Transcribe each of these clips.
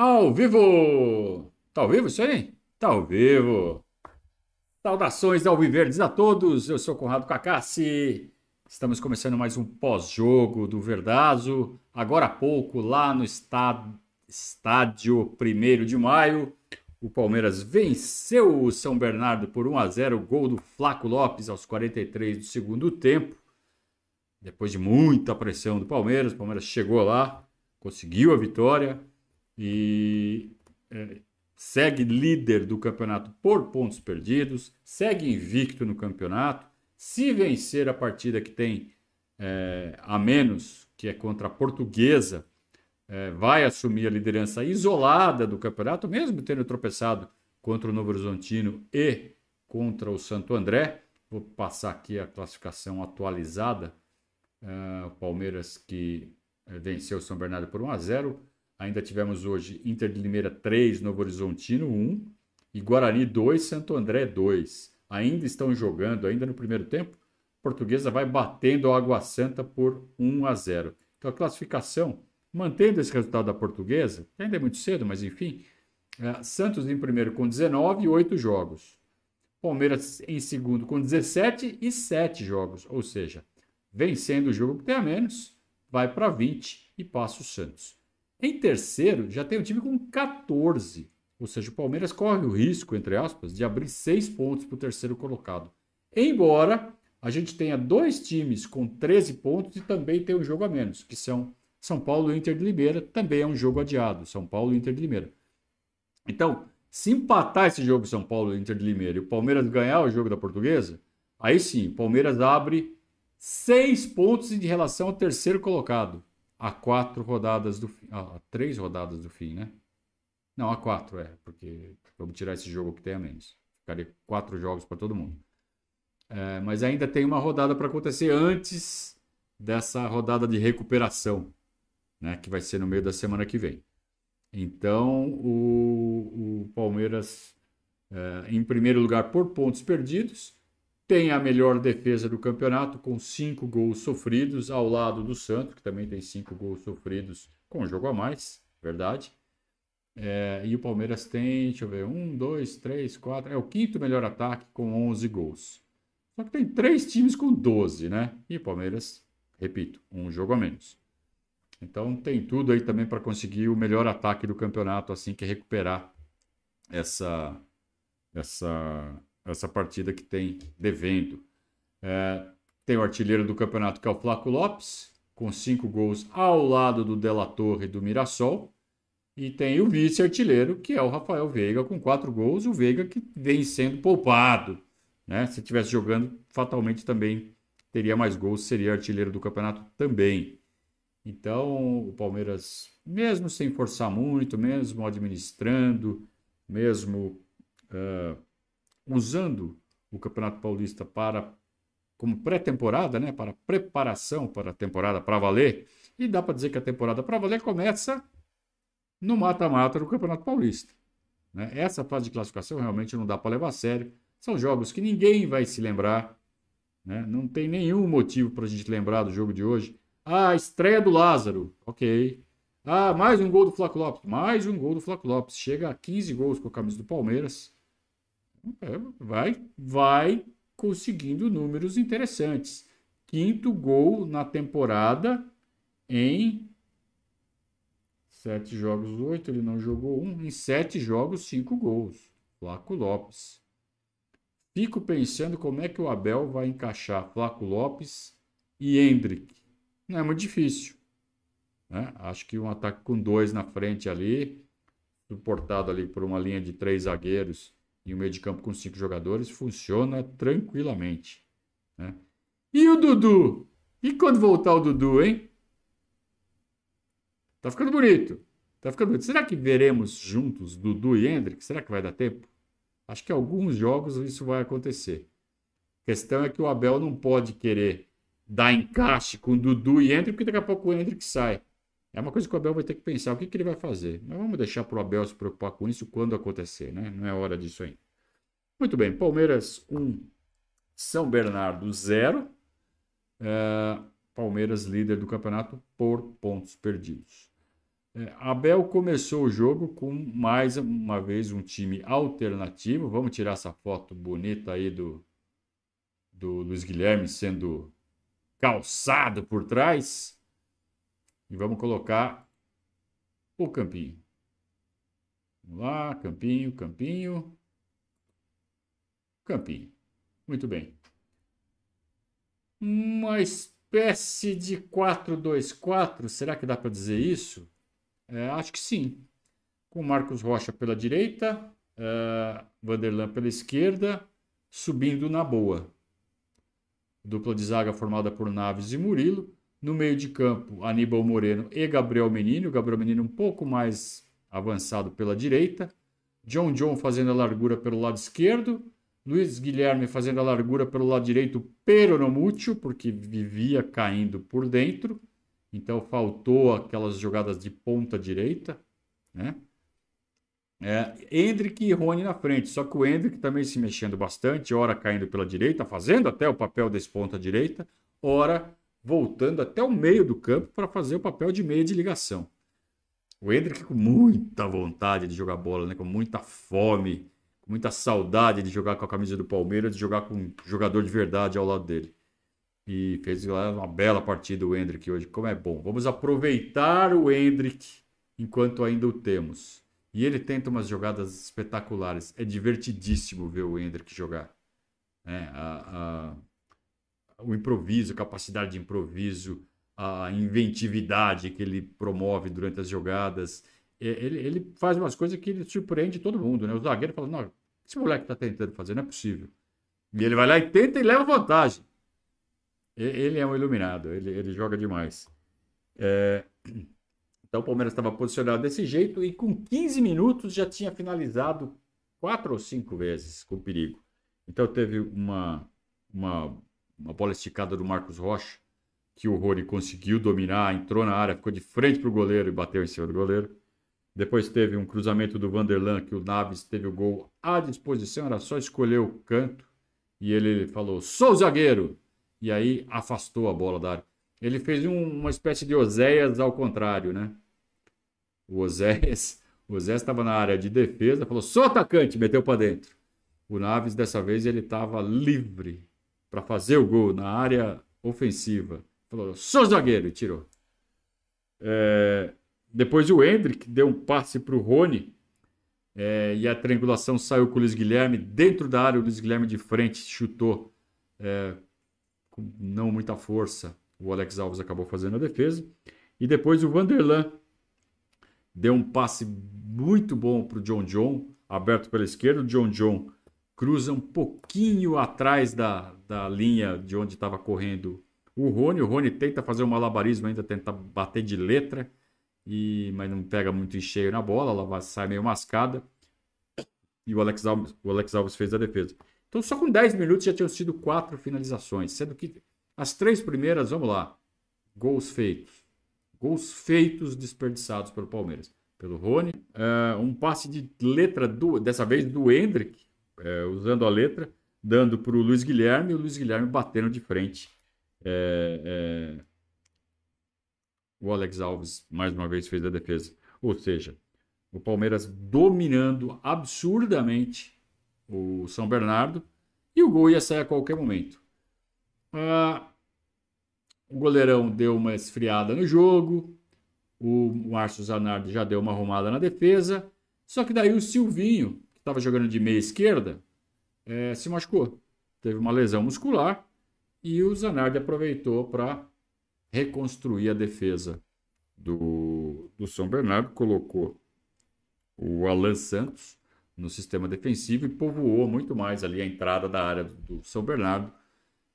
Ao vivo! Tá ao vivo isso aí? Tá ao vivo! Saudações ao Viverdes a todos, eu sou Conrado Cacassi. Estamos começando mais um pós-jogo do Verdazo. Agora há pouco, lá no estádio, estádio 1 de maio, o Palmeiras venceu o São Bernardo por 1 a 0 gol do Flaco Lopes aos 43 do segundo tempo. Depois de muita pressão do Palmeiras, o Palmeiras chegou lá, conseguiu a vitória e é, segue líder do campeonato por pontos perdidos, segue invicto no campeonato. Se vencer a partida que tem é, a menos, que é contra a Portuguesa, é, vai assumir a liderança isolada do campeonato, mesmo tendo tropeçado contra o Novo Horizontino e contra o Santo André. Vou passar aqui a classificação atualizada. É, o Palmeiras que é, venceu o São Bernardo por 1 a 0 Ainda tivemos hoje Inter de Limeira 3, Novo Horizontino 1 e Guarani 2, Santo André 2. Ainda estão jogando, ainda no primeiro tempo. Portuguesa vai batendo a Água Santa por 1 a 0. Então a classificação, mantendo esse resultado da Portuguesa, ainda é muito cedo, mas enfim, é, Santos em primeiro com 19 e 8 jogos. Palmeiras em segundo com 17 e 7 jogos, ou seja, vencendo o jogo que tem a menos, vai para 20 e passa o Santos. Em terceiro, já tem um time com 14. Ou seja, o Palmeiras corre o risco, entre aspas, de abrir seis pontos para o terceiro colocado. Embora a gente tenha dois times com 13 pontos e também tem um jogo a menos, que são São Paulo e Inter de Limeira, também é um jogo adiado, São Paulo e Inter de Limeira. Então, se empatar esse jogo São Paulo e Inter de Limeira e o Palmeiras ganhar o jogo da Portuguesa, aí sim, o Palmeiras abre seis pontos em relação ao terceiro colocado a quatro rodadas do fim. A três rodadas do fim, né? Não, a quatro, é, porque vamos tirar esse jogo que tem a menos. Ficaria quatro jogos para todo mundo. É, mas ainda tem uma rodada para acontecer antes dessa rodada de recuperação, né? Que vai ser no meio da semana que vem. Então, o, o Palmeiras, é, em primeiro lugar, por pontos perdidos, tem a melhor defesa do campeonato, com cinco gols sofridos, ao lado do Santos, que também tem cinco gols sofridos com jogo a mais, verdade. É, e o Palmeiras tem, deixa eu ver, um, dois, três, quatro, é o quinto melhor ataque com 11 gols. Só que tem três times com 12, né? E o Palmeiras, repito, um jogo a menos. Então tem tudo aí também para conseguir o melhor ataque do campeonato assim que recuperar essa essa essa partida que tem devendo. É, tem o artilheiro do campeonato, que é o Flaco Lopes, com cinco gols ao lado do Della Torre e do Mirassol. E tem o vice-artilheiro, que é o Rafael Veiga, com quatro gols. O Veiga que vem sendo poupado. Né? Se estivesse jogando, fatalmente também teria mais gols, seria artilheiro do campeonato também. Então, o Palmeiras, mesmo sem forçar muito, mesmo administrando, mesmo uh, usando o Campeonato Paulista para como pré-temporada, né, para preparação para a temporada para valer. E dá para dizer que a temporada para valer começa no mata-mata do Campeonato Paulista. Né? Essa fase de classificação realmente não dá para levar a sério. São jogos que ninguém vai se lembrar. Né? Não tem nenhum motivo para a gente lembrar do jogo de hoje. Ah, estreia do Lázaro. Ok. Ah, mais um gol do Flaco Lopes. Mais um gol do Flaco Lopes. Chega a 15 gols com a camisa do Palmeiras. É, vai, vai conseguindo números interessantes. Quinto gol na temporada em sete jogos, oito. Ele não jogou um. Em sete jogos, cinco gols. Flaco Lopes. Fico pensando como é que o Abel vai encaixar Flaco Lopes e Hendrick. Não é muito difícil. Né? Acho que um ataque com dois na frente ali, suportado ali por uma linha de três zagueiros e o meio de campo com cinco jogadores funciona tranquilamente. Né? E o Dudu? E quando voltar o Dudu, hein? Tá ficando bonito. Tá ficando bonito. Será que veremos juntos Dudu e Hendrick? Será que vai dar tempo? Acho que alguns jogos isso vai acontecer. A questão é que o Abel não pode querer dar encaixe com Dudu e Hendrick, porque daqui a pouco o Hendrick sai. É uma coisa que o Abel vai ter que pensar, o que, que ele vai fazer. Mas vamos deixar para o Abel se preocupar com isso quando acontecer, né? Não é hora disso ainda. Muito bem, Palmeiras 1, São Bernardo 0. É, Palmeiras líder do campeonato por pontos perdidos. É, Abel começou o jogo com mais uma vez um time alternativo. Vamos tirar essa foto bonita aí do, do Luiz Guilherme sendo calçado por trás. E vamos colocar o campinho. Vamos lá, campinho, campinho. Campinho. Muito bem. Uma espécie de 4-2-4, será que dá para dizer isso? É, acho que sim. Com Marcos Rocha pela direita, uh, Vanderlan pela esquerda, subindo na boa. Dupla de zaga formada por Naves e Murilo. No meio de campo, Aníbal Moreno e Gabriel Menino. Gabriel Menino um pouco mais avançado pela direita. John John fazendo a largura pelo lado esquerdo. Luiz Guilherme fazendo a largura pelo lado direito, pero no mútil, porque vivia caindo por dentro. Então faltou aquelas jogadas de ponta direita, né? É, Hendrick e Rony na frente, só que o Hendrick também se mexendo bastante, ora caindo pela direita, fazendo até o papel desse ponta direita, ora voltando até o meio do campo para fazer o papel de meia de ligação. O Hendrick com muita vontade de jogar bola, né? com muita fome, com muita saudade de jogar com a camisa do Palmeiras, de jogar com um jogador de verdade ao lado dele. E fez uma bela partida o Hendrick hoje. Como é bom. Vamos aproveitar o Hendrick enquanto ainda o temos. E ele tenta umas jogadas espetaculares. É divertidíssimo ver o Hendrick jogar. É, a, a, o improviso, a capacidade de improviso, a inventividade que ele promove durante as jogadas. Ele, ele faz umas coisas que ele surpreende todo mundo. Né? O zagueiro fala: Não, esse moleque está tentando fazer, não é possível. E ele vai lá e tenta e leva vantagem. Ele é um iluminado, ele, ele joga demais. É... Então o Palmeiras estava posicionado desse jeito e com 15 minutos já tinha finalizado quatro ou cinco vezes com perigo. Então teve uma, uma, uma bola esticada do Marcos Rocha, que o Rony conseguiu dominar, entrou na área, ficou de frente para o goleiro e bateu em cima do goleiro. Depois teve um cruzamento do Vanderlan, que o Naves teve o gol à disposição, era só escolher o canto. E ele falou: sou zagueiro! e aí afastou a bola da área. Ele fez um, uma espécie de Oséias ao contrário, né? O Oséias, estava na área de defesa, falou: sou atacante, meteu para dentro. O Naves, dessa vez, ele estava livre para fazer o gol na área ofensiva. Falou: sou zagueiro, e tirou. É... Depois o Hendrick deu um passe para o Rony. É... e a triangulação saiu com o Luiz Guilherme. Dentro da área, o Luiz Guilherme de frente chutou é, com não muita força, o Alex Alves acabou fazendo a defesa. E depois o Vanderlan deu um passe muito bom para o John John, aberto pela esquerda. O John John cruza um pouquinho atrás da, da linha de onde estava correndo o Rony. O Rony tenta fazer um malabarismo, ainda tenta bater de letra, e mas não pega muito em cheio na bola, ela sai meio mascada. E o Alex Alves, o Alex Alves fez a defesa. Então, só com 10 minutos já tinham sido quatro finalizações, sendo que as três primeiras, vamos lá, gols feitos. Gols feitos desperdiçados pelo Palmeiras. Pelo Rony, uh, um passe de letra, do, dessa vez do Hendrick, uh, usando a letra, dando para o Luiz Guilherme, e o Luiz Guilherme batendo de frente. Uh, o Alex Alves, mais uma vez, fez a defesa. Ou seja, o Palmeiras dominando absurdamente o São Bernardo, e o gol ia sair a qualquer momento. Ah, o goleirão deu uma esfriada no jogo, o Márcio Zanardi já deu uma arrumada na defesa, só que daí o Silvinho, que estava jogando de meia esquerda, é, se machucou. Teve uma lesão muscular e o Zanardi aproveitou para reconstruir a defesa do, do São Bernardo, colocou o Alan Santos no sistema defensivo e povoou muito mais ali a entrada da área do São Bernardo.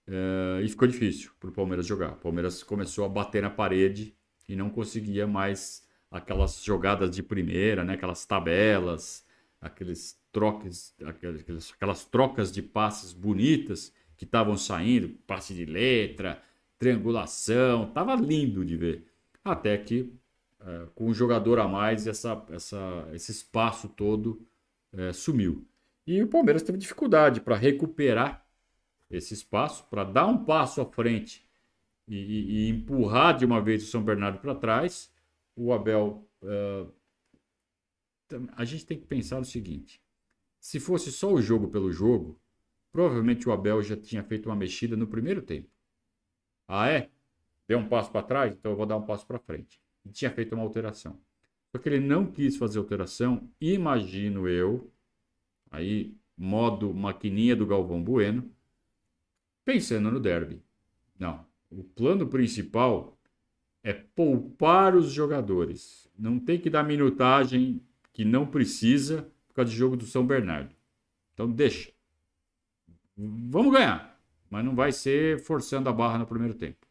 É, e ficou difícil para o Palmeiras jogar. O Palmeiras começou a bater na parede e não conseguia mais aquelas jogadas de primeira, né? aquelas tabelas, aqueles troques, aquelas, aquelas trocas de passes bonitas que estavam saindo, passe de letra, triangulação, tava lindo de ver. Até que é, com um jogador a mais, essa, essa, esse espaço todo é, sumiu. E o Palmeiras teve dificuldade para recuperar esse espaço, para dar um passo à frente e, e, e, empurrar de uma vez o São Bernardo para trás. O Abel uh, a gente tem que pensar o seguinte: se fosse só o jogo pelo jogo, provavelmente o Abel já tinha feito uma mexida no primeiro tempo. Ah, é? Deu um passo para trás? Então eu vou dar um passo para frente. E tinha feito uma alteração. Só que ele não quis fazer alteração, imagino eu, aí, modo maquininha do Galvão Bueno, pensando no derby. Não. O plano principal é poupar os jogadores. Não tem que dar minutagem que não precisa por causa do jogo do São Bernardo. Então deixa. Vamos ganhar, mas não vai ser forçando a barra no primeiro tempo.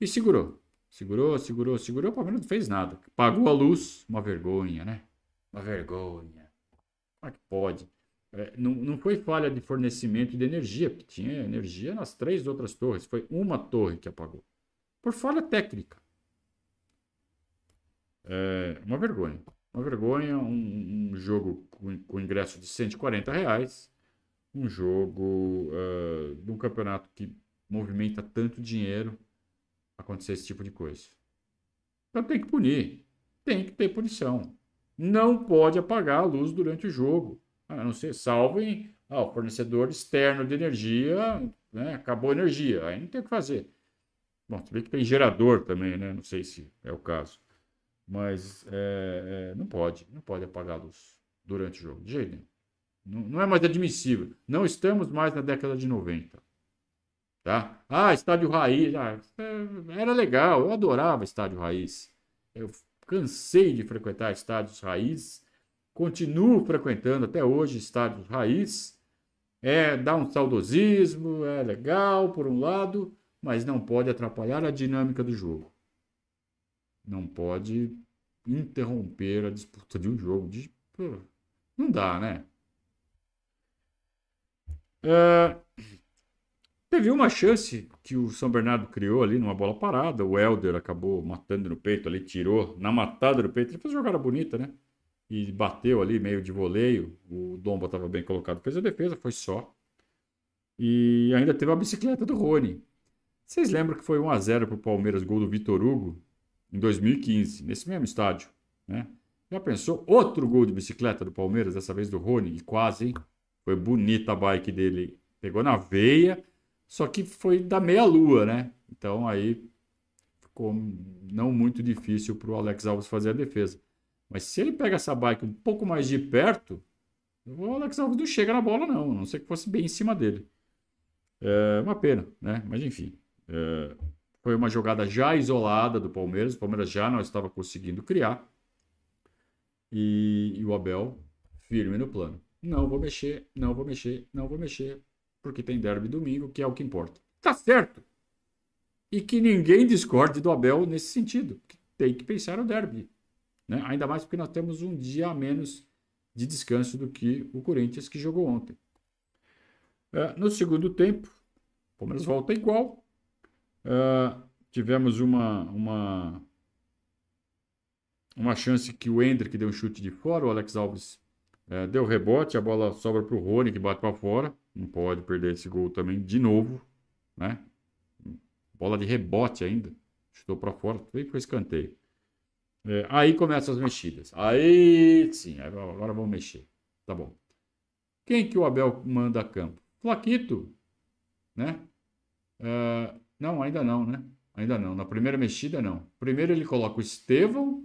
E segurou. Segurou, segurou, segurou. O Palmeiras não fez nada. Pagou a luz. Uma vergonha, né? Uma vergonha. Como é que pode? É, não, não foi falha de fornecimento de energia, porque tinha energia nas três outras torres. Foi uma torre que apagou. Por falha técnica. É uma vergonha. Uma vergonha, um, um jogo com, com, ingresso de 140 reais, um jogo uh, de um campeonato que movimenta tanto dinheiro, acontecer esse tipo de coisa. Então tem que punir, tem que ter punição. Não pode apagar a luz durante o jogo, a não ser salvem ah, o fornecedor externo de energia, né, acabou a energia, aí não tem o que fazer. Bom, se bem que tem gerador também, né? Não sei se é o caso. Mas é, é, não pode, não pode apagar a luz durante o jogo, de jeito nenhum. Não, não é mais admissível. Não estamos mais na década de 90. Tá? Ah, estádio raiz. Ah, é, era legal, eu adorava estádio raiz. Eu cansei de frequentar estádios raiz, continuo frequentando até hoje estádios raiz. É, dá um saudosismo, é legal por um lado, mas não pode atrapalhar a dinâmica do jogo. Não pode interromper a disputa de um jogo. De... Não dá, né? É... Teve uma chance que o São Bernardo criou ali numa bola parada. O Helder acabou matando no peito ali, tirou na matada do peito. Ele fez uma jogada bonita, né? E bateu ali meio de voleio. O Domba estava bem colocado, fez a defesa, foi só. E ainda teve a bicicleta do Rony. Vocês lembram que foi 1 a 0 para o Palmeiras, gol do Vitor Hugo? Em 2015, nesse mesmo estádio. Né? Já pensou? Outro gol de bicicleta do Palmeiras, dessa vez do Rony, e quase, hein? Foi bonita a bike dele. Pegou na veia, só que foi da meia-lua, né? Então aí ficou não muito difícil para o Alex Alves fazer a defesa. Mas se ele pega essa bike um pouco mais de perto, o Alex Alves não chega na bola, não. A não sei que fosse bem em cima dele. É uma pena, né? Mas enfim. É, foi uma jogada já isolada do Palmeiras. O Palmeiras já não estava conseguindo criar. E, e o Abel firme no plano. Não vou mexer, não vou mexer, não vou mexer, porque tem derby domingo, que é o que importa. Tá certo. E que ninguém discorde do Abel nesse sentido. Tem que pensar no derby. Né? Ainda mais porque nós temos um dia a menos de descanso do que o Corinthians que jogou ontem. É, no segundo tempo, o Palmeiras volta igual, Uh, tivemos uma, uma, uma chance que o Hendrick deu um chute de fora, o Alex Alves uh, deu rebote, a bola sobra para o Rony que bate para fora. Não pode perder esse gol também de novo, né? Bola de rebote ainda, chutou para fora, foi para escanteio. É, aí começam as mexidas. Aí sim, agora vamos mexer. Tá bom. Quem que o Abel manda a campo? Flaquito, né? Uh, não, ainda não, né? Ainda não. Na primeira mexida, não. Primeiro ele coloca o Estevão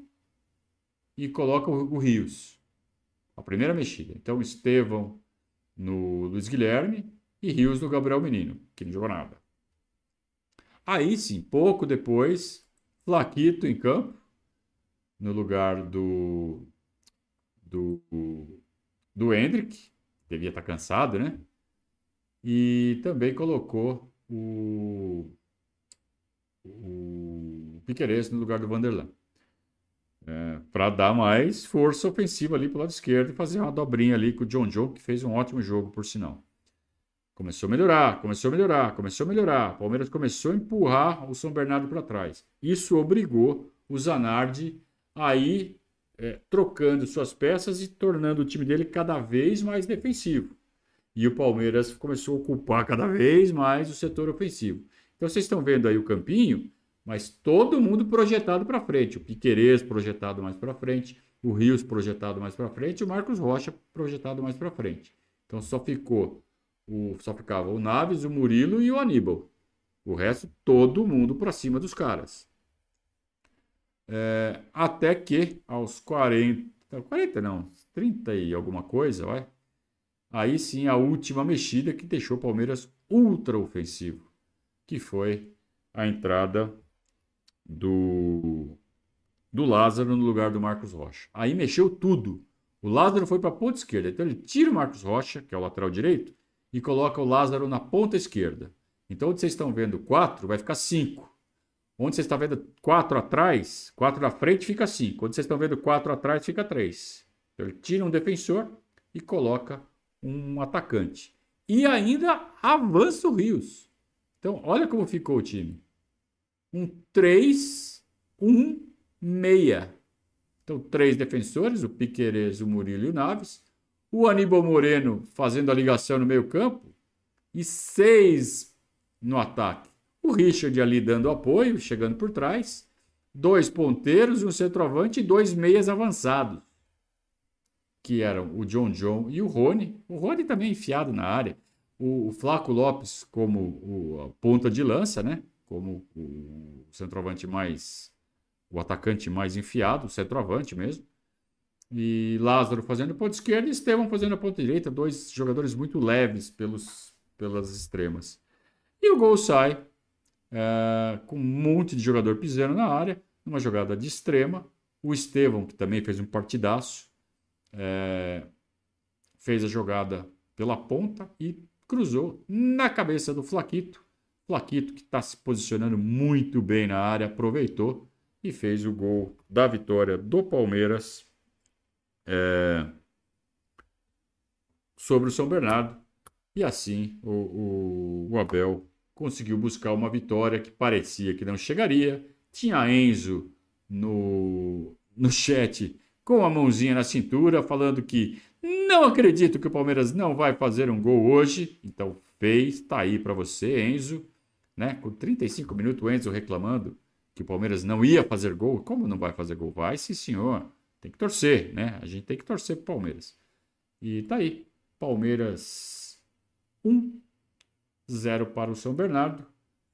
e coloca o, Rios. A primeira mexida. Então, Estevão no Luiz Guilherme e Rios no Gabriel Menino, que não jogou nada. Aí sim, pouco depois, Flaquito em campo, no lugar do do, do Hendrick, devia estar cansado, né? E também colocou o o Piqueires no lugar do Vanderlan. É, para dar mais força ofensiva ali para lado esquerdo e fazer uma dobrinha ali com o John John, que fez um ótimo jogo, por sinal. Começou a melhorar, começou a melhorar, começou a melhorar. O Palmeiras começou a empurrar o São Bernardo para trás. Isso obrigou o Zanardi a ir é, trocando suas peças e tornando o time dele cada vez mais defensivo. E o Palmeiras começou a ocupar cada vez mais o setor ofensivo. Então vocês estão vendo aí o campinho, mas todo mundo projetado para frente. O Piquerez projetado mais para frente, o Rios projetado mais para frente, o Marcos Rocha projetado mais para frente. Então só ficou o só ficava o Naves, o Murilo e o Aníbal. O resto todo mundo para cima dos caras. É, até que aos 40, 40 não, 30 e alguma coisa, vai. Aí sim a última mexida que deixou o Palmeiras ultra ofensivo, que foi a entrada do, do Lázaro no lugar do Marcos Rocha. Aí mexeu tudo. O Lázaro foi para a ponta esquerda. Então ele tira o Marcos Rocha, que é o lateral direito, e coloca o Lázaro na ponta esquerda. Então onde vocês estão vendo 4, vai ficar 5. Onde vocês estão vendo 4 atrás, 4 na frente fica 5. Onde vocês estão vendo 4 atrás fica 3. Então ele tira um defensor e coloca um atacante. E ainda avança o Rios. Então olha como ficou o time um 3, 1, 6. Então, três defensores, o Piquerez, o Murilo e o Naves. O Aníbal Moreno fazendo a ligação no meio campo. E seis no ataque. O Richard ali dando apoio, chegando por trás. Dois ponteiros, um centroavante e dois meias avançados. Que eram o John John e o Rony. O Rony também enfiado na área. O, o Flaco Lopes como o, a ponta de lança, né? como o centroavante mais. o atacante mais enfiado, o centroavante mesmo. E Lázaro fazendo a ponta esquerda e Estevão fazendo a ponta direita, dois jogadores muito leves pelos, pelas extremas. E o gol sai é, com um monte de jogador pisando na área, numa jogada de extrema. O Estevão, que também fez um partidaço, é, fez a jogada pela ponta e cruzou na cabeça do Flaquito, Flaquito, que está se posicionando muito bem na área, aproveitou e fez o gol da vitória do Palmeiras é, sobre o São Bernardo. E assim o, o, o, Abel conseguiu buscar uma vitória que parecia que não chegaria. Tinha Enzo no, no chat com a mãozinha na cintura, falando que não acredito que o Palmeiras não vai fazer um gol hoje. Então fez, está aí para você, Enzo né? Com 35 minutos o Enzo reclamando que o Palmeiras não ia fazer gol. Como não vai fazer gol? Vai sim, senhor. Tem que torcer, né? A gente tem que torcer pro Palmeiras. E tá aí. Palmeiras 1, 0 para o São Bernardo.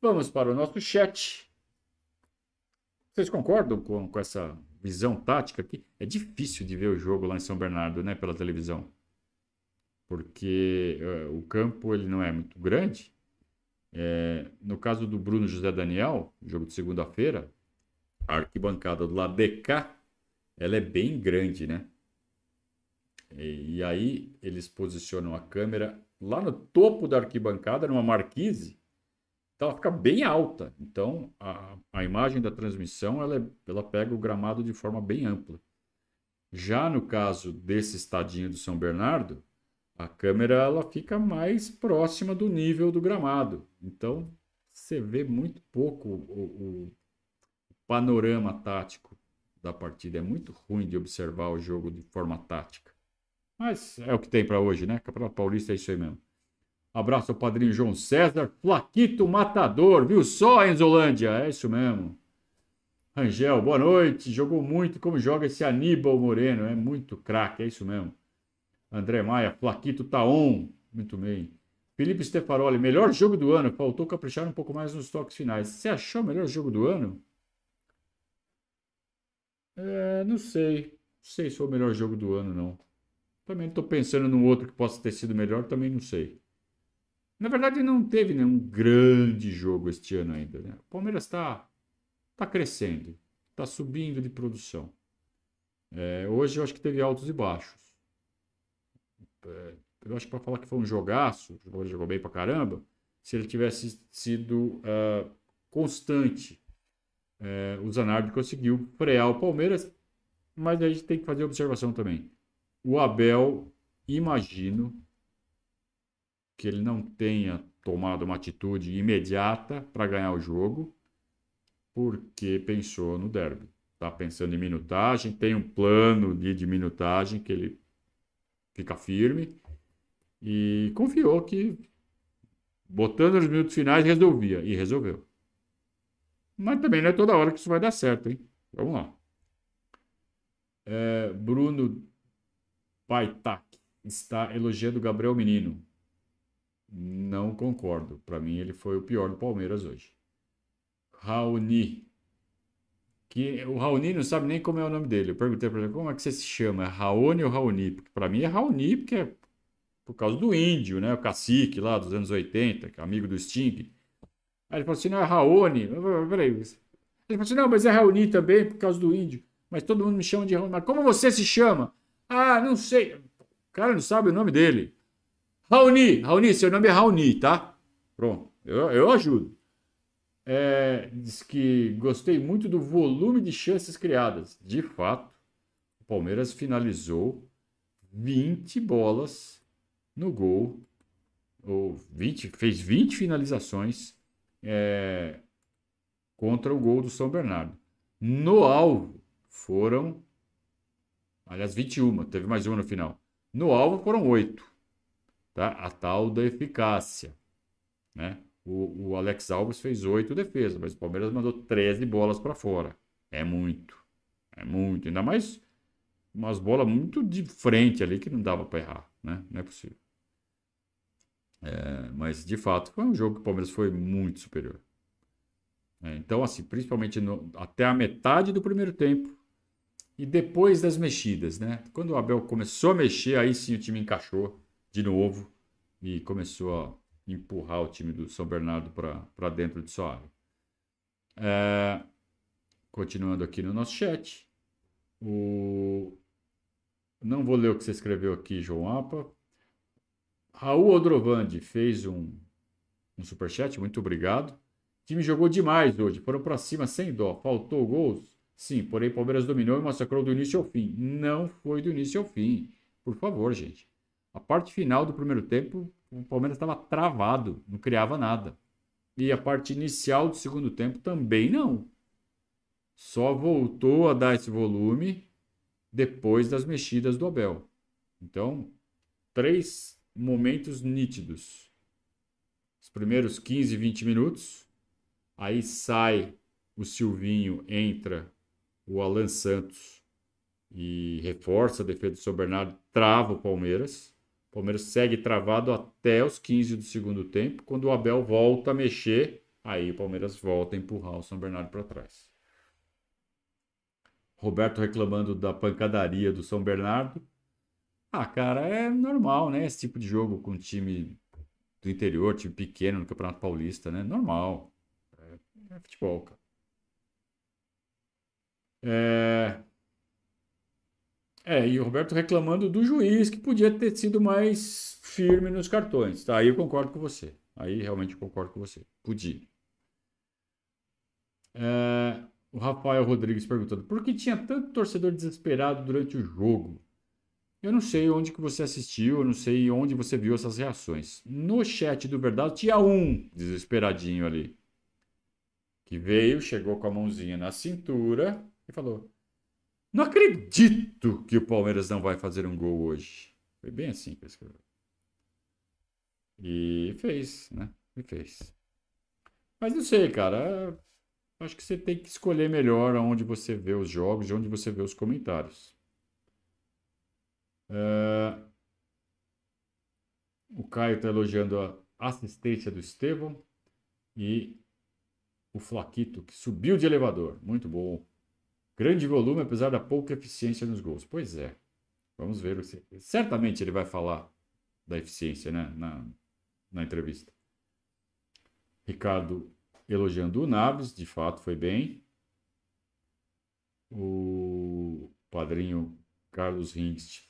Vamos para o nosso chat. Vocês concordam com, com essa visão tática aqui? É difícil de ver o jogo lá em São Bernardo, né? Pela televisão. Porque uh, o campo ele não é muito grande é, no caso do Bruno José Daniel, jogo de segunda-feira, a arquibancada do lado de cá, ela é bem grande, né? E, e, aí eles posicionam a câmera lá no topo da arquibancada, numa marquise, então ela fica bem alta. Então a, a imagem da transmissão ela, é, ela pega o gramado de forma bem ampla. Já no caso desse estadinho do São Bernardo, a câmera ela fica mais próxima do nível do gramado. Então você vê muito pouco o, o panorama tático da partida. É muito ruim de observar o jogo de forma tática. Mas é o que tem para hoje, né? Campeonato Paulista é isso aí mesmo. Abraço ao padrinho João César, Flaquito Matador, viu só, Enzolândia? É isso mesmo. Angel, boa noite. Jogou muito como joga esse Aníbal Moreno. É muito craque, é isso mesmo. André Maia, Flaquito Taon, muito bem. Felipe Stefaroli, melhor jogo do ano. Faltou caprichar um pouco mais nos toques finais. Você achou o melhor jogo do ano? É, não sei. Não sei se foi o melhor jogo do ano, não. Também estou pensando num outro que possa ter sido melhor, também não sei. Na verdade, não teve nenhum grande jogo este ano ainda. Né? O Palmeiras está tá crescendo, está subindo de produção. É, hoje eu acho que teve altos e baixos. É, eu acho que para falar que foi um jogaço, o jogador jogou bem para caramba, se ele tivesse sido uh, constante. Uh, o Zanardi conseguiu frear o Palmeiras, mas a gente tem que fazer observação também. O Abel, imagino que ele não tenha tomado uma atitude imediata para ganhar o jogo, porque pensou no derby. Está pensando em minutagem, tem um plano de, de minutagem que ele fica firme e confiou que botando nos minutos finais resolvia e resolveu. Mas também não é toda hora que isso vai dar certo, hein? Vamos lá. É, Bruno Paitac está elogiando Gabriel Menino. Não concordo. Para mim, ele foi o pior do Palmeiras hoje. Raoni. Que, o Raoni não sabe nem como é o nome dele. Eu perguntei para ele como é que você se chama? É Raoni ou Raoni? Porque para mim é Raoni, porque é por causa do índio, né? O cacique lá dos anos 80, que é amigo do Sting. Aí ele falou assim: não, é Raoni. Peraí. Ele falou assim: não, mas é Raoni também por causa do índio. Mas todo mundo me chama de Raoni. Mas como você se chama? Ah, não sei. O cara não sabe o nome dele. Raoni, Raoni, seu nome é Raoni, tá? Pronto, eu, eu ajudo. É, diz que gostei muito do volume de chances criadas. De fato, o Palmeiras finalizou 20 bolas no gol, ou 20, fez 20 finalizações é, contra o gol do São Bernardo. No alvo foram, aliás, 21, teve mais uma no final. No alvo foram 8 tá? a tal da eficácia. Né? O, o Alex Alves fez oito defesas, mas o Palmeiras mandou 13 bolas para fora. É muito. É muito. Ainda mais umas bolas muito de frente ali que não dava para errar. Né? Não é possível. É, mas, de fato, foi um jogo que o Palmeiras foi muito superior. É, então, assim, principalmente no, até a metade do primeiro tempo e depois das mexidas, né? Quando o Abel começou a mexer, aí sim o time encaixou de novo e começou a empurrar o time do São Bernardo para dentro de sua área. É, continuando aqui no nosso chat. O... Não vou ler o que você escreveu aqui, João Apa. Raul Odrovandi fez um, um superchat, muito obrigado. O time jogou demais hoje, foram para cima sem dó. Faltou gols? Sim, porém Palmeiras dominou e massacrou do início ao fim. Não foi do início ao fim. Por favor, gente. A parte final do primeiro tempo, o Palmeiras estava travado, não criava nada. E a parte inicial do segundo tempo também não. Só voltou a dar esse volume depois das mexidas do Abel. Então, três momentos nítidos. Os primeiros 15, 20 minutos, aí sai o Silvinho, entra o Alan Santos e reforça a defesa do São Bernardo, trava o Palmeiras. O Palmeiras segue travado até os 15 do segundo tempo. Quando o Abel volta a mexer, aí o Palmeiras volta a empurrar o São Bernardo para trás. Roberto reclamando da pancadaria do São Bernardo. Ah, cara, é normal, né? Esse tipo de jogo com time do interior, time pequeno no Campeonato Paulista, né? Normal. É, é futebol, cara. É... É, e o Roberto reclamando do juiz que podia ter sido mais firme nos cartões. Tá, aí eu concordo com você. Aí realmente concordo com você. Podia. É, o Rafael Rodrigues perguntando: por que tinha tanto torcedor desesperado durante o jogo? Eu não sei onde que você assistiu, eu não sei onde você viu essas reações. No chat do Verdade tinha um desesperadinho ali. Que veio, chegou com a mãozinha na cintura e falou: não acredito que o Palmeiras não vai fazer um gol hoje. Foi bem assim que eu escrevi. E fez, né? E fez. Mas não sei, cara. Acho que você tem que escolher melhor onde você vê os jogos e onde você vê os comentários. É... O Caio está elogiando a assistência do Estevão e o Flaquito, que subiu de elevador. Muito bom. Grande volume, apesar da pouca eficiência nos gols. Pois é. Vamos ver. Certamente ele vai falar da eficiência né? na, na entrevista. Ricardo elogiando o Naves, de fato foi bem. O padrinho Carlos Hinst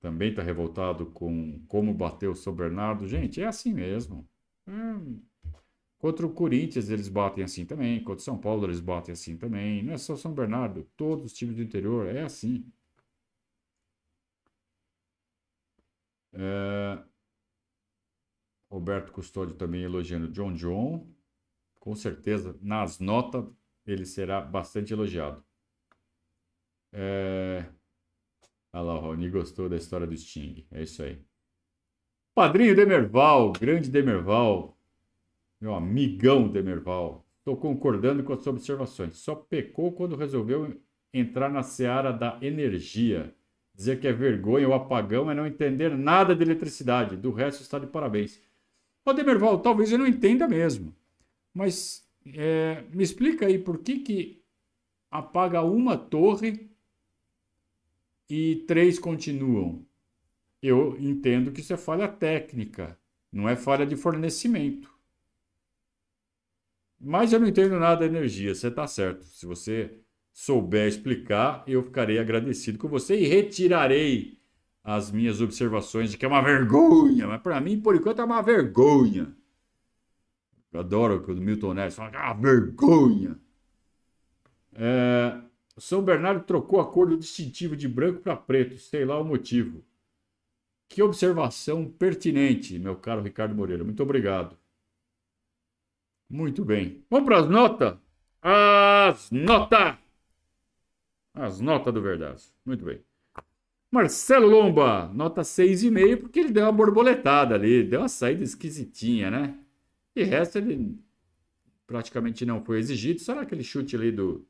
também está revoltado com como bateu o São Bernardo. Gente, é assim mesmo. Hum, Contra o Corinthians eles batem assim também, contra o São Paulo eles batem assim também. Não é só São Bernardo, todos os times do interior é assim. É... Roberto Custódio também elogiando John John. Com certeza, nas notas, ele será bastante elogiado. É... Olha lá, o Rony gostou da história do Sting. É isso aí. Padrinho Demerval, grande Demerval, meu amigão Demerval, Estou concordando com as suas observações. Só pecou quando resolveu entrar na seara da energia. Dizer que é vergonha ou apagão é não entender nada de eletricidade. Do resto está de parabéns. Ô Demerval, talvez eu não entenda mesmo. Mas é, me explica aí por que, que apaga uma torre e três continuam. Eu entendo que isso é falha técnica, não é falha de fornecimento. Mas eu não entendo nada da energia, você está certo. Se você souber explicar, eu ficarei agradecido com você e retirarei as minhas observações de que é uma vergonha, mas para mim, por enquanto, é uma vergonha. Eu adoro quando o Milton Neves fala que é uma vergonha. É, São Bernardo trocou a cor do distintivo de branco para preto, sei lá o motivo. Que observação pertinente, meu caro Ricardo Moreira. Muito obrigado. Muito bem. Vamos para as notas? As notas! As notas do Verdaço. Muito bem. Marcelo Lomba, nota 6,5, porque ele deu uma borboletada ali, deu uma saída esquisitinha, né? E resto ele praticamente não foi exigido. Só aquele chute ali do,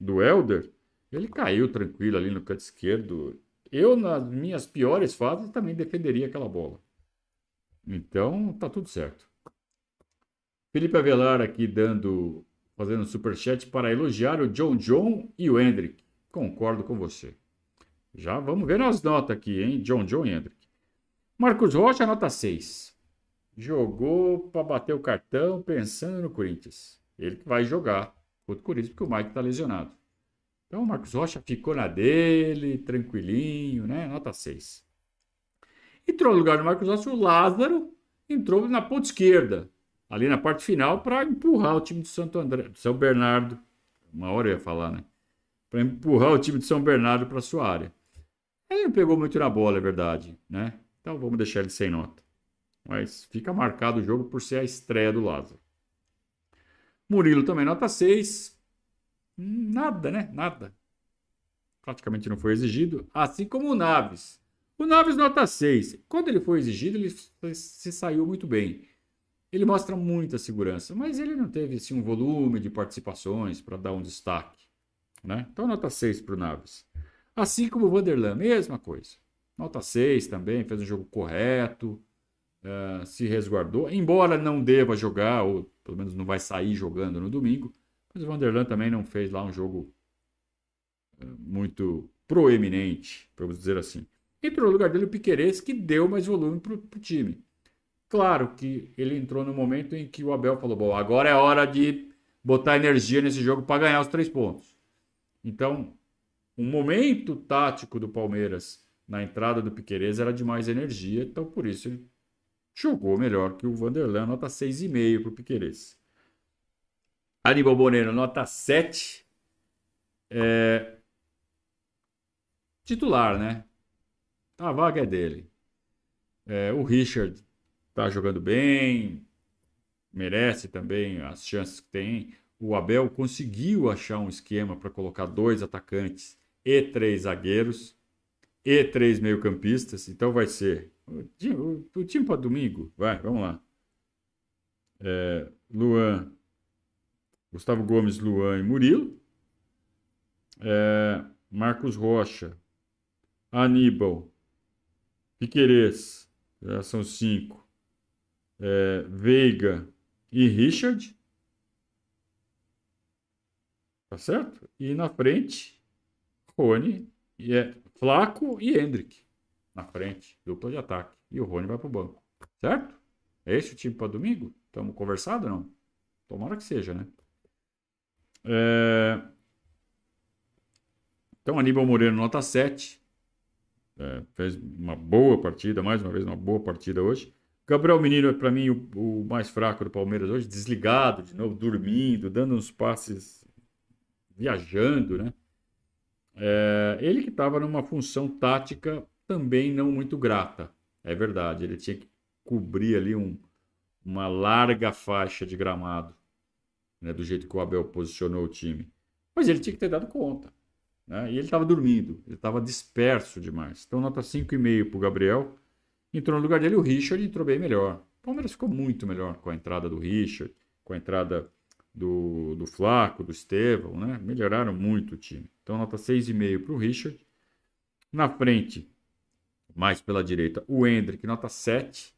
do Elder, ele caiu tranquilo ali no canto esquerdo. Eu, nas minhas piores fases, também defenderia aquela bola. Então, tá tudo certo. Felipe Avelar aqui dando, fazendo um superchat para elogiar o John John e o Hendrick. Concordo com você. Já vamos ver as notas aqui, hein? John John e Hendrick. Marcos Rocha, nota 6. Jogou para bater o cartão pensando no Corinthians. Ele que vai jogar contra o Corinthians porque o Mike está lesionado. Então o Marcos Rocha ficou na dele, tranquilinho, né? Nota 6. Entrou no lugar do Marcos Rocha o Lázaro, entrou na ponta esquerda ali na parte final para empurrar o time de Santo André, São Bernardo. Uma hora eu ia falar, né? Para empurrar o time de São Bernardo para sua área. Ele não pegou muito na bola, é verdade, né? Então vamos deixar ele sem nota. Mas fica marcado o jogo por ser a estreia do Lázaro. Murilo também nota 6. Nada, né? Nada. Praticamente não foi exigido. Assim como o Naves. O Naves nota 6. Quando ele foi exigido, ele se saiu muito bem. Ele mostra muita segurança, mas ele não teve assim, um volume de participações para dar um destaque. Né? Então, nota 6 para o Naves. Assim como o Vanderlan, mesma coisa. Nota 6 também, fez um jogo correto, uh, se resguardou. Embora não deva jogar, ou pelo menos não vai sair jogando no domingo, mas o Vanderlan também não fez lá um jogo uh, muito proeminente, vamos dizer assim. Entrou no lugar dele o Piqueires, que deu mais volume para o time. Claro que ele entrou no momento em que o Abel falou: bom, agora é hora de botar energia nesse jogo para ganhar os três pontos. Então, o momento tático do Palmeiras na entrada do Piqueires era de mais energia, então por isso ele jogou melhor que o Vanderlan, nota 6,5 para o Piqueires. Aníbal Boneno, nota 7. É... Titular, né? A vaga é dele. É, o Richard está jogando bem, merece também as chances que tem. O Abel conseguiu achar um esquema para colocar dois atacantes e três zagueiros e três meio-campistas. Então vai ser o time, o, o time para domingo. Vai, vamos lá. É, Luan, Gustavo Gomes, Luan e Murilo. É, Marcos Rocha, Aníbal, Piquerez, já são cinco é, Veiga e Richard. Tá certo? E na frente, Rony, e é, Flaco e Hendrick. Na frente, dupla de ataque. E o Rony vai para o banco. Certo? É esse o time para domingo? Estamos conversado não? Tomara que seja, né? É... Então, Aníbal Moreno, nota 7. É, fez uma boa partida, mais uma vez, uma boa partida hoje. Gabriel Menino é para mim o, o, mais fraco do Palmeiras hoje, desligado de novo, dormindo, dando uns passes, viajando, né? É, ele que estava numa função tática também não muito grata, é verdade. Ele tinha que cobrir ali um, uma larga faixa de gramado, né, do jeito que o Abel posicionou o time. Mas ele tinha que ter dado conta. Né? E ele estava dormindo, ele estava disperso demais. Então, nota 5,5 para o Gabriel. Entrou no lugar dele o Richard entrou bem melhor. O Palmeiras ficou muito melhor com a entrada do Richard, com a entrada do, do Flaco, do Estevão, né? Melhoraram muito o time. Então, nota 6,5 para o Richard. Na frente, mais pela direita, o Hendrick, nota 7.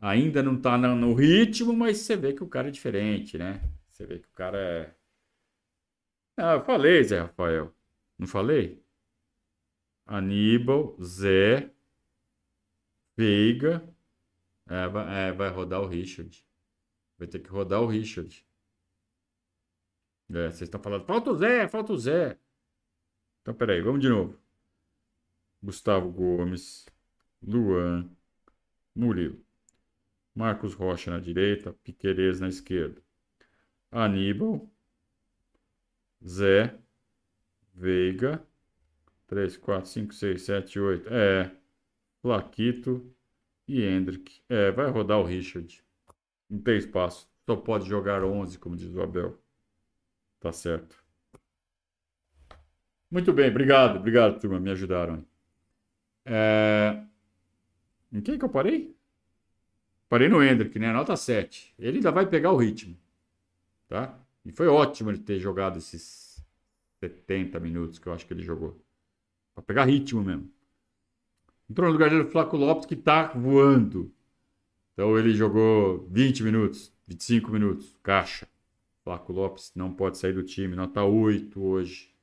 Ainda não está no ritmo, mas você vê que o cara é diferente, né? Você vê que o cara é. Ah, eu falei, Zé Rafael. Não falei? Aníbal, Zé, Veiga. É vai, é, vai rodar o Richard. Vai ter que rodar o Richard. É, vocês estão falando, falta o Zé, falta o Zé. Então, peraí, vamos de novo. Gustavo Gomes, Luan, Murilo, Marcos Rocha na direita, Piquerez na esquerda, Aníbal, Zé, Veiga, 3, 4, 5, 6, 7, 8, é, Flaquito e Hendrick. É, vai rodar o Richard. Não tem espaço. Só pode jogar 11, como diz o Abel. Tá certo. Muito bem, obrigado, obrigado, turma, me ajudaram. É... Em quem que eu parei? Parei no Hendrick, né? Nota 7. Ele ainda vai pegar o ritmo, tá? E foi ótimo ele ter jogado esses 70 minutos que eu acho que ele jogou. Pra pegar ritmo mesmo. Entrou no lugar dele o Flaco Lopes, que tá voando. Então ele jogou 20 minutos, 25 minutos, caixa. Flaco Lopes não pode sair do time, nota 8 hoje.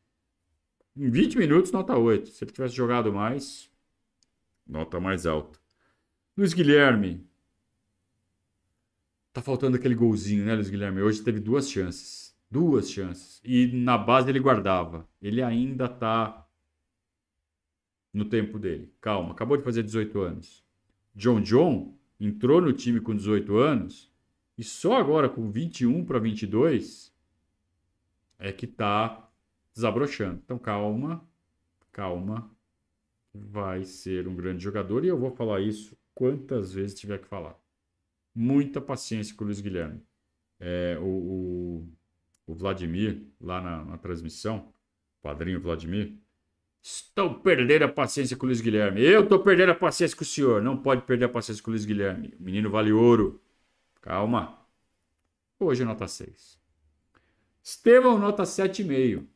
Em 20 minutos, nota 8. Se ele tivesse jogado mais, nota mais alta. Luiz Guilherme. Tá faltando aquele golzinho, né, Luiz Guilherme? Hoje teve duas chances. Duas chances. E na base ele guardava. Ele ainda tá no tempo dele. Calma, acabou de fazer 18 anos. John John entrou no time com 18 anos e só agora, com 21 para 22, é que está desabrochando. Então, calma, calma. Vai ser um grande jogador e eu vou falar isso quantas vezes tiver que falar. Muita paciência com o Luiz Guilherme. É, o, o, o, Vladimir, lá na, na transmissão, padrinho Vladimir, Estou perdendo a paciência com o Luiz Guilherme. Eu estou perdendo a paciência com o senhor. Não pode perder a paciência com o Luiz Guilherme. O menino vale ouro. Calma. Hoje nota 6. Estevão, nota 7,5.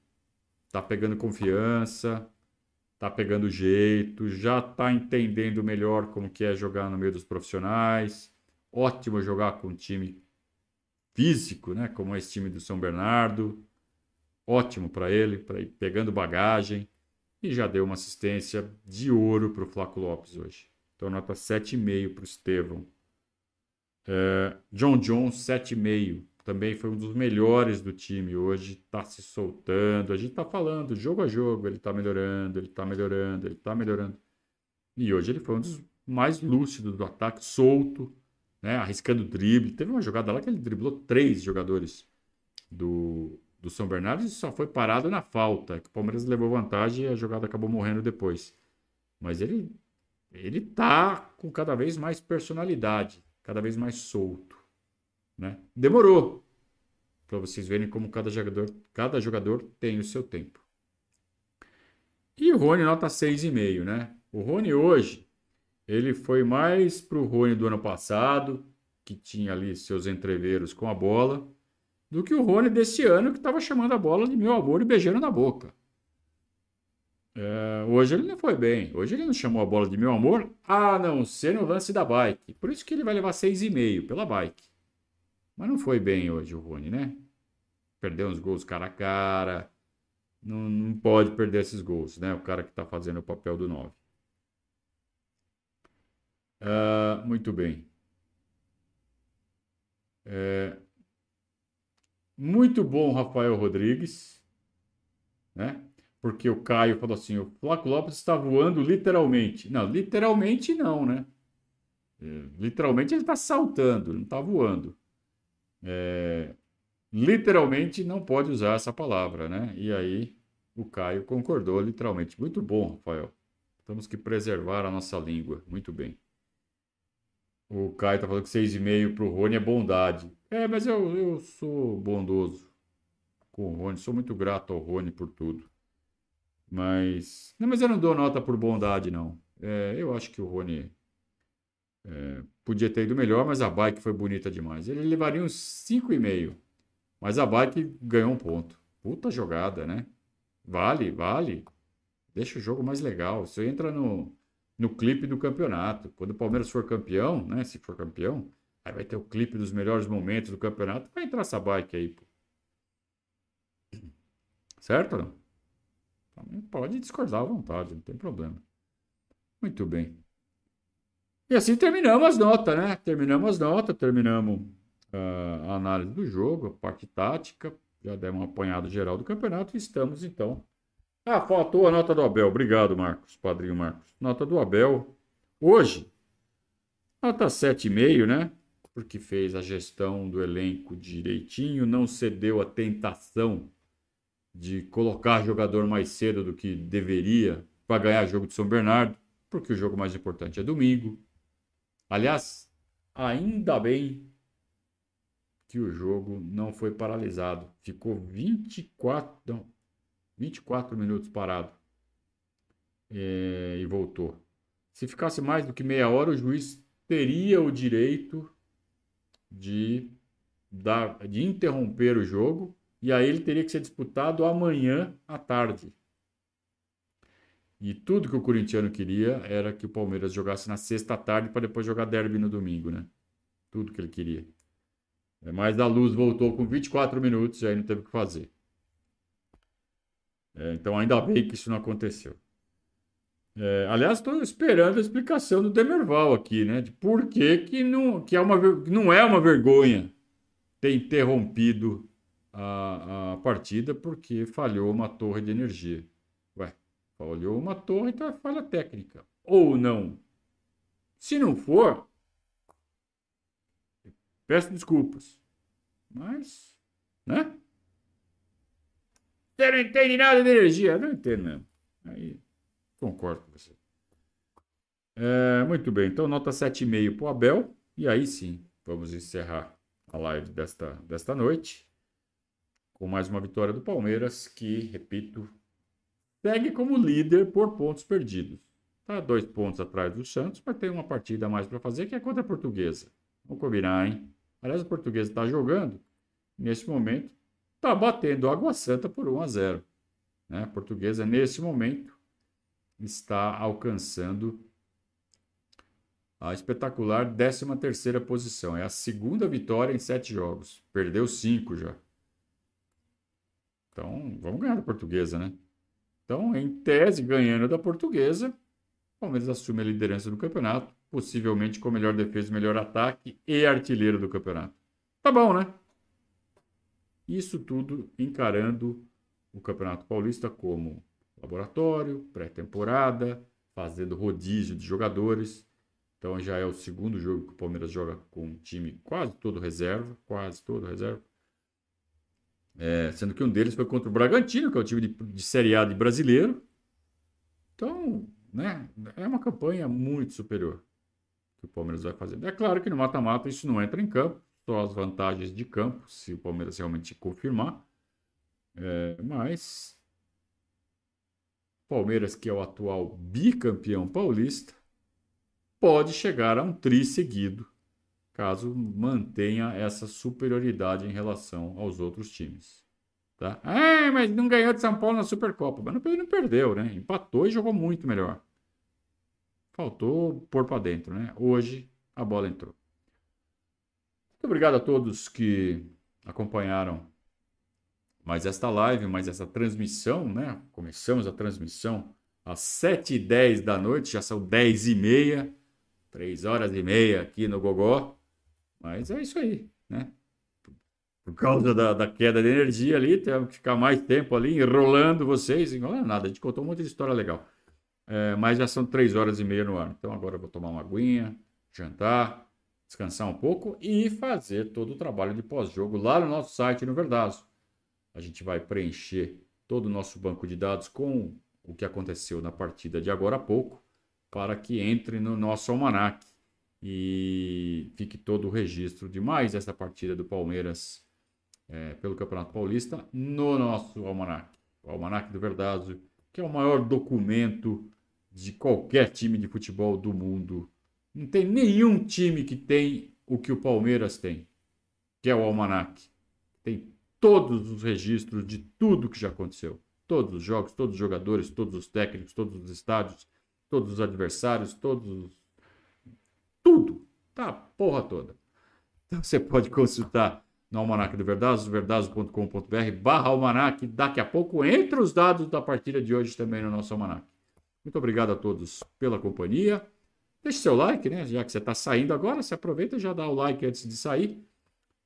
Tá pegando confiança, tá pegando jeito, já tá entendendo melhor como que é jogar no meio dos profissionais. Ótimo jogar com um time físico, né, como esse time do São Bernardo. Ótimo para ele, para ir pegando bagagem. E já deu uma assistência de ouro para o Flaco Lopes hoje. Então, nota 7,5 para o Estevão. É, John John, 7,5. Também foi um dos melhores do time hoje. Está se soltando. A gente está falando jogo a jogo. Ele está melhorando, ele está melhorando, ele está melhorando. E hoje ele foi um dos mais lúcidos do ataque, solto, né, arriscando drible. Teve uma jogada lá que ele driblou três jogadores do, do São Bernardo e só foi parado na falta. Que o Palmeiras levou vantagem e a jogada acabou morrendo depois. Mas ele ele tá com cada vez mais personalidade cada vez mais solto. Né? Demorou para vocês verem como cada jogador, cada jogador tem o seu tempo. E o Rony nota 6,5, né? O Rony hoje, ele foi mais para o Rony do ano passado, que tinha ali seus entreveiros com a bola, do que o Rony desse ano, que estava chamando a bola de meu amor e beijando na boca. É, hoje ele não foi bem. Hoje ele não chamou a bola de meu amor, a não ser no lance da bike. Por isso que ele vai levar 6,5 pela bike. Mas não foi bem hoje o Rony, né? Perdeu uns gols cara a cara. Não, não pode perder esses gols, né? O cara que está fazendo o papel do 9. Uh, ah, muito bem. É, muito bom, Rafael Rodrigues. Né? porque o Caio falou assim: o Flaco Lopes está voando literalmente. Não, literalmente não, né? É, literalmente ele está saltando, não está voando. É, literalmente não pode usar essa palavra, né? E aí o Caio concordou literalmente. Muito bom, Rafael. Temos que preservar a nossa língua. Muito bem. O Caio está falando que 6,5 para o Rony é bondade. É, mas eu, eu sou bondoso com o Rony. Sou muito grato ao Rony por tudo. Mas. Não, mas eu não dou nota por bondade, não. É, eu acho que o Rony é, podia ter ido melhor, mas a bike foi bonita demais. Ele levaria uns 5,5. Mas a bike ganhou um ponto. Puta jogada, né? Vale, vale. Deixa o jogo mais legal. Você entra no, no clipe do campeonato. Quando o Palmeiras for campeão, né? Se for campeão, aí vai ter o clipe dos melhores momentos do campeonato. Vai entrar essa bike aí, pô. Certo? Não? Também pode discordar à vontade, não tem problema. Muito bem. E assim terminamos as notas, né? Terminamos as notas, terminamos uh, a análise do jogo, a parte tática, já demos um apanhado geral do campeonato e estamos então. Ah, faltou a nota do Abel. Obrigado, Marcos, padrinho Marcos. Nota do Abel. Hoje, nota 7,5, né? Porque fez a gestão do elenco direitinho, não cedeu à tentação de colocar jogador mais cedo do que deveria para ganhar jogo de São Bernardo, porque o jogo mais importante é domingo. Aliás, ainda bem que o jogo não foi paralisado. Ficou 24, não, 24 minutos parado é, e voltou. Se ficasse mais do que meia hora, o juiz teria o direito de, dar, de interromper o jogo e aí ele teria que ser disputado amanhã à tarde. E tudo que o corintiano queria era que o Palmeiras jogasse na sexta tarde para depois jogar derby no domingo, né? Tudo que ele queria. É, mas a luz voltou com 24 minutos e aí não teve o que fazer. É, então ainda bem que isso não aconteceu. É, aliás, estou esperando a explicação do Demerval aqui, né? De por que, que, não, que é uma, não é uma vergonha ter interrompido a, a partida porque falhou uma torre de energia. Ué, falhou uma torre, então é falha técnica. Ou não. Se não for, Peço desculpas. Mas, né? Você não entende nada de energia. Não entendo mesmo. Aí, concordo com você. É, muito bem, então nota 7,5 para o Abel. E aí sim, vamos encerrar a live desta, desta noite com mais uma vitória do Palmeiras, que, repito, segue como líder por pontos perdidos. Está dois pontos atrás do Santos, mas tem uma partida a mais para fazer, que é contra a Portuguesa. Vamos combinar, hein? Aliás, o português está jogando, nesse momento, está batendo Água Santa por 1 a 0. Né? A portuguesa, nesse momento, está alcançando a espetacular 13ª posição. É a segunda vitória em sete jogos. Perdeu cinco já. Então, vamos ganhar da portuguesa, né? Então, em tese, ganhando da portuguesa, o Palmeiras assume a liderança do campeonato possivelmente com melhor defesa, melhor ataque e artilheiro do campeonato. Tá bom, né? Isso tudo encarando o Campeonato Paulista como laboratório, pré-temporada, fazendo rodízio de jogadores. Então já é o segundo jogo que o Palmeiras joga com um time quase todo reserva, quase todo reserva. É, sendo que um deles foi contra o Bragantino, que é o time de, de Série A de brasileiro. Então, né, é uma campanha muito superior que o Palmeiras vai fazer. É claro que no mata-mata isso não entra em campo, as vantagens de campo, se o Palmeiras realmente confirmar. É, mas Palmeiras, que é o atual bicampeão paulista, pode chegar a um tri seguido, caso mantenha essa superioridade em relação aos outros times. Tá? Ah, mas não ganhou de São Paulo na Supercopa. Mas não, não perdeu, né? Empatou e jogou muito melhor. Faltou pôr para dentro, né? Hoje a bola entrou. Muito obrigado a todos que acompanharam mais esta live, mais essa transmissão, né? Começamos a transmissão às 7h10 da noite, já são 10h30, 3 horas e meia aqui no Gogó. Mas é isso aí, né? Por causa da, da queda de energia ali, temos que ficar mais tempo ali enrolando vocês. É nada, a gente contou um monte de história legal. É, mas já são três horas e meia no ar. Então agora eu vou tomar uma aguinha, jantar, descansar um pouco e fazer todo o trabalho de pós-jogo lá no nosso site no Verdazo. A gente vai preencher todo o nosso banco de dados com o que aconteceu na partida de agora a pouco para que entre no nosso almanac e fique todo o registro de mais essa partida do Palmeiras é, pelo Campeonato Paulista no nosso almanac. O almanac do Verdazo, que é o maior documento de qualquer time de futebol do mundo. Não tem nenhum time que tem o que o Palmeiras tem, que é o Almanac. Tem todos os registros de tudo que já aconteceu. Todos os jogos, todos os jogadores, todos os técnicos, todos os estádios, todos os adversários, todos. Tudo. Tá, porra toda. Então você pode consultar no Almanac do Verdazo, verdazo.com.br barra Almanac. Daqui a pouco entra os dados da partida de hoje também no nosso Almanac. Muito obrigado a todos pela companhia. Deixe seu like, né? Já que você está saindo agora, se aproveita e já dá o like antes de sair.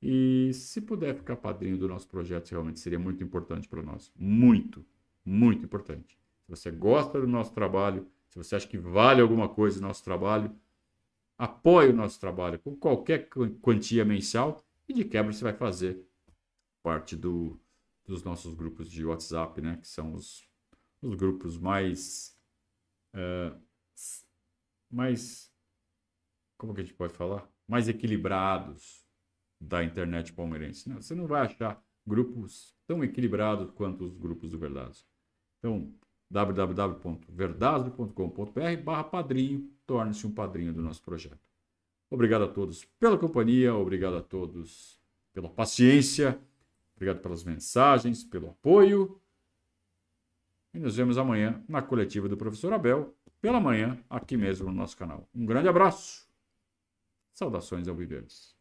E se puder ficar padrinho do nosso projeto, realmente seria muito importante para nós. Muito, muito importante. Se você gosta do nosso trabalho, se você acha que vale alguma coisa o nosso trabalho, apoie o nosso trabalho com qualquer quantia mensal e de quebra você vai fazer parte do, dos nossos grupos de WhatsApp, né? Que são os, os grupos mais. Uh, mais. Como que a gente pode falar? Mais equilibrados da internet palmeirense. Né? Você não vai achar grupos tão equilibrados quanto os grupos do Verdazo. Então, www.verdazo.com.br barra padrinho, torne-se um padrinho do nosso projeto. Obrigado a todos pela companhia, obrigado a todos pela paciência, obrigado pelas mensagens, pelo apoio. E nos vemos amanhã na coletiva do professor Abel, pela manhã, aqui mesmo no nosso canal. Um grande abraço. Saudações ao Viverdes.